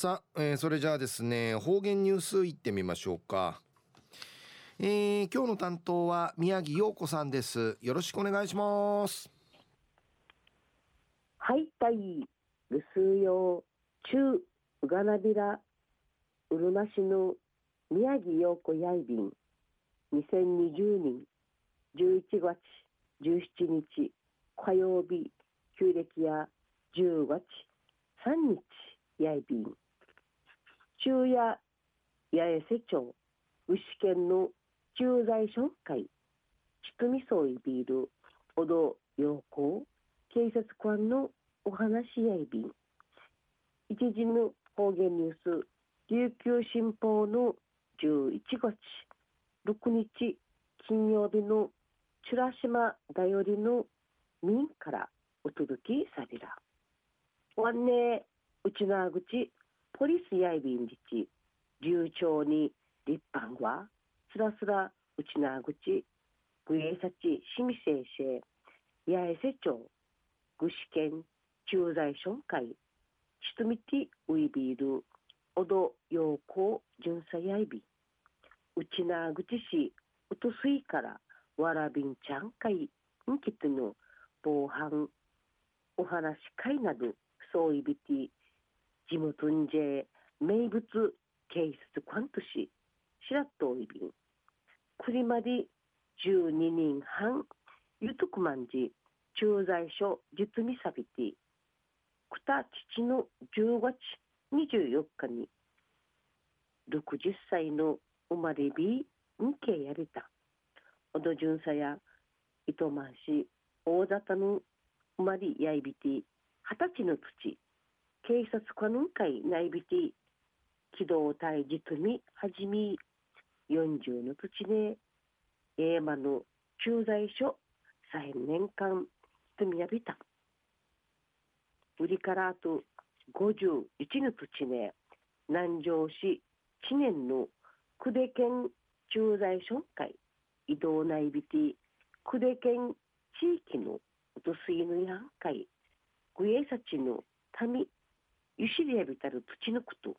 さあ、えー、それじゃあですね方言ニュースいってみましょうか。えー、今日の担当は宮城陽子さんです。よろしくお願いします。はいたいぐすうよう中うがなびらうるま市の宮城陽子やいびん。2020年11月17日火曜日旧暦や10月3日やいびん。中夜八重瀬町牛県の駐在所会ちくみそういビールおど陽光警察官のお話やいび一時の方言ニュース琉球新報の11月6日金曜日のチュラ島だよりの民からお届けされら。わんねうちなぐちポリスやいびんじち流暢に立派はすらすらうちなぐちぐえさちしみせいせいやえせ町ぐしけん駐在所会しとみてウイビールおどようこうじゅんさやいびうちなぐちしうとすいからわらびんちゃんかいんきとの防犯お話会などそういびて地元んじえ名物警察官とし白といびんくりまで12人半ゆとくまんじ駐在所実見さびてくた父の10月24日に60歳の生まれびんけやれた。おどじゅんさや糸満市大里の生まれやいびて二十歳の土。警察官の会内びて機動隊実にはじみ40の土地で英馬の駐在所3年間積み上げた。売りからあと51の土地で南城市知念の久手県駐在所会移動内ビティ久手県地域のうとすいのやん会グエサチの民ゆしりやびたる土地のこと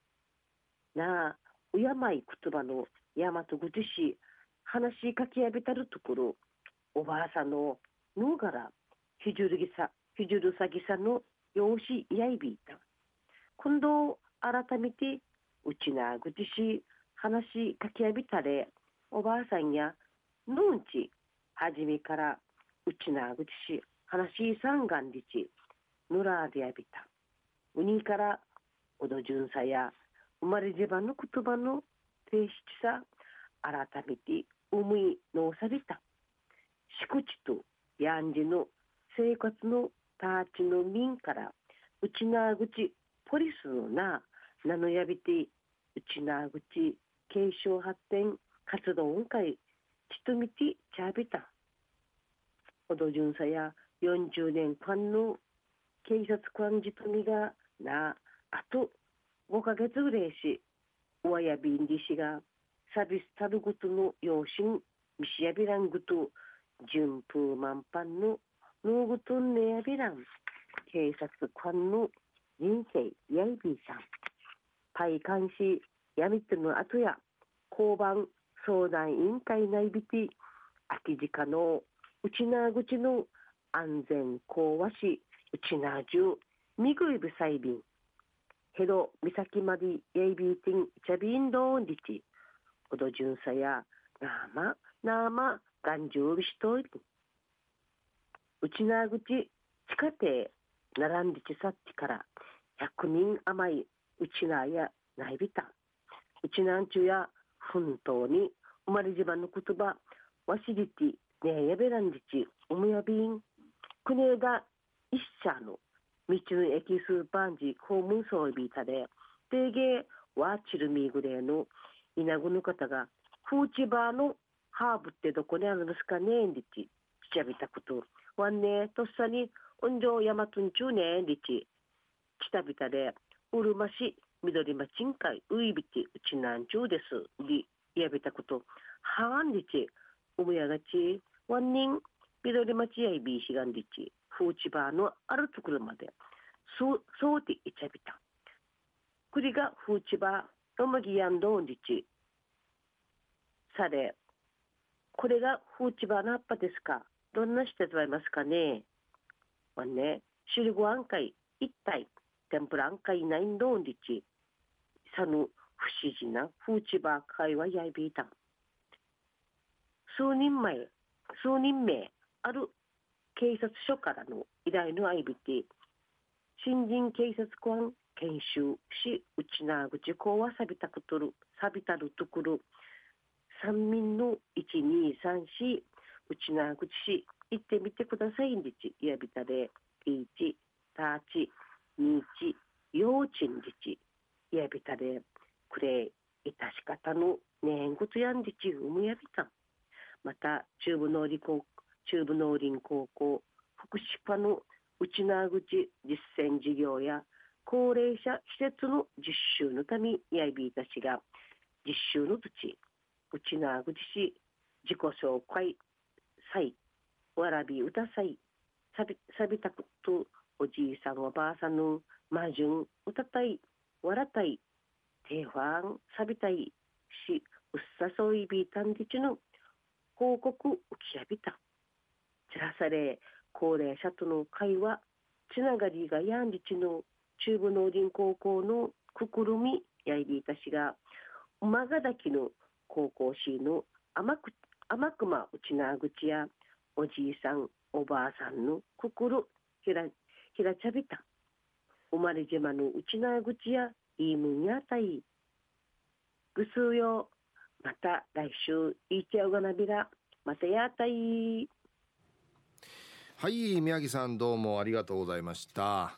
なあうやまい言葉の大和ぐじし話しかけやびたるところおばあさんのぬがらひじゅるぎさひじゅるさぎさのようしやいびいた。今度改めてうちなぐじし話しかけやびたれおばあさんやぬんちはじめからうちなぐじし話しさんがんりちぬらでやびた。うにからおどじゅんさや生まれじばの言葉の提出さ改めて思いのされた。敷地とやんじの生活のターチの民からうちなぐちポリスのな名のやびてうちなぐち継承発展活動会ちとみてちゃびた。ほどじゅんさや40年間の警察官じとみがな。あと5ヶ月ぐらいしおわやびんりしがサビスタルグトの養親ミシヤビラングト順風満帆のノーグトンネヤビラン警察官の人生ヤイビーさん。パイ監視ヤミトの後や交番相談委員会内ビティ秋近の内縄口の安全講和し内縄中ミグイブサイビン。ヘロ、ミサキマディ、エイビーティン、チャビンドンリチ。オドジュンサヤ、ナーマ、ナーマ、ガンジュウビシトイビン。ウチナーグチ、地下亭、ナランリチサッチから、百人甘い、ウチナーや、ナイビタ。ウチナンチュヤ、フントウニ、生マれジバの言葉、ワシリティ、ネヤベランリチ、オムヤビン。クネーダ、イッシャーの、道の駅スーパージ訪問装備たで定芸ワーチルミーグレーの稲子の方がフーチバーのハーブってどこにあるんですかねんりち調べたことわんねとっさに温情ヤマトンチューねんりちちたびたでうるま市緑町んかいういびてうちなんちゅうですりやべたことはんりちうむやがちわんにん緑町やいびいしがんりちフーチバーのあるところまでそうそうていちゃびたくりがフーチバー、おまぎやんどんじち。され、これがフーチバーの葉っぱですかどんなして使いますかねわね、シルゴアンカイ、一体、天ぷらアンカイナインドンリチ。さぬ、不思議なフーチバー会話やいびいた。数人前、数人名、ある警察署からの依頼の相びて、新人警察官研修し、うちなぐちこはさびたくとる、さびたるとくる、三民の一二三四うちなぐちし、行ってみてくださいんでち、やびたで、いち、たち、にち、ようちんでち、やびたで、くれ、いたし方のねんぐつやんでち、うむやびた。また、中部農林高中部農林高校、福祉課の内縄口実践事業や高齢者施設の実習のためやいびいたしが実習の土地内縄口市自己紹介祭わらび歌祭さびさびたくとおじいさんおばあさんの魔順歌たいわらたい定番さびたいしうっさそういびいたんでちの報告浮きやびた。知らされ高齢者との会話つながりがやんりちの中部農林高校のくくるみやいびいたしが馬がだきの高校市の甘く甘くまうちなぐちやおじいさんおばあさんのくくるひらひらちゃびた。生まれ島のうちなぐちやいいむんやたい。ぐすうよ。また来週いちゃうがなびら。またやたい。はい宮城さんどうもありがとうございました。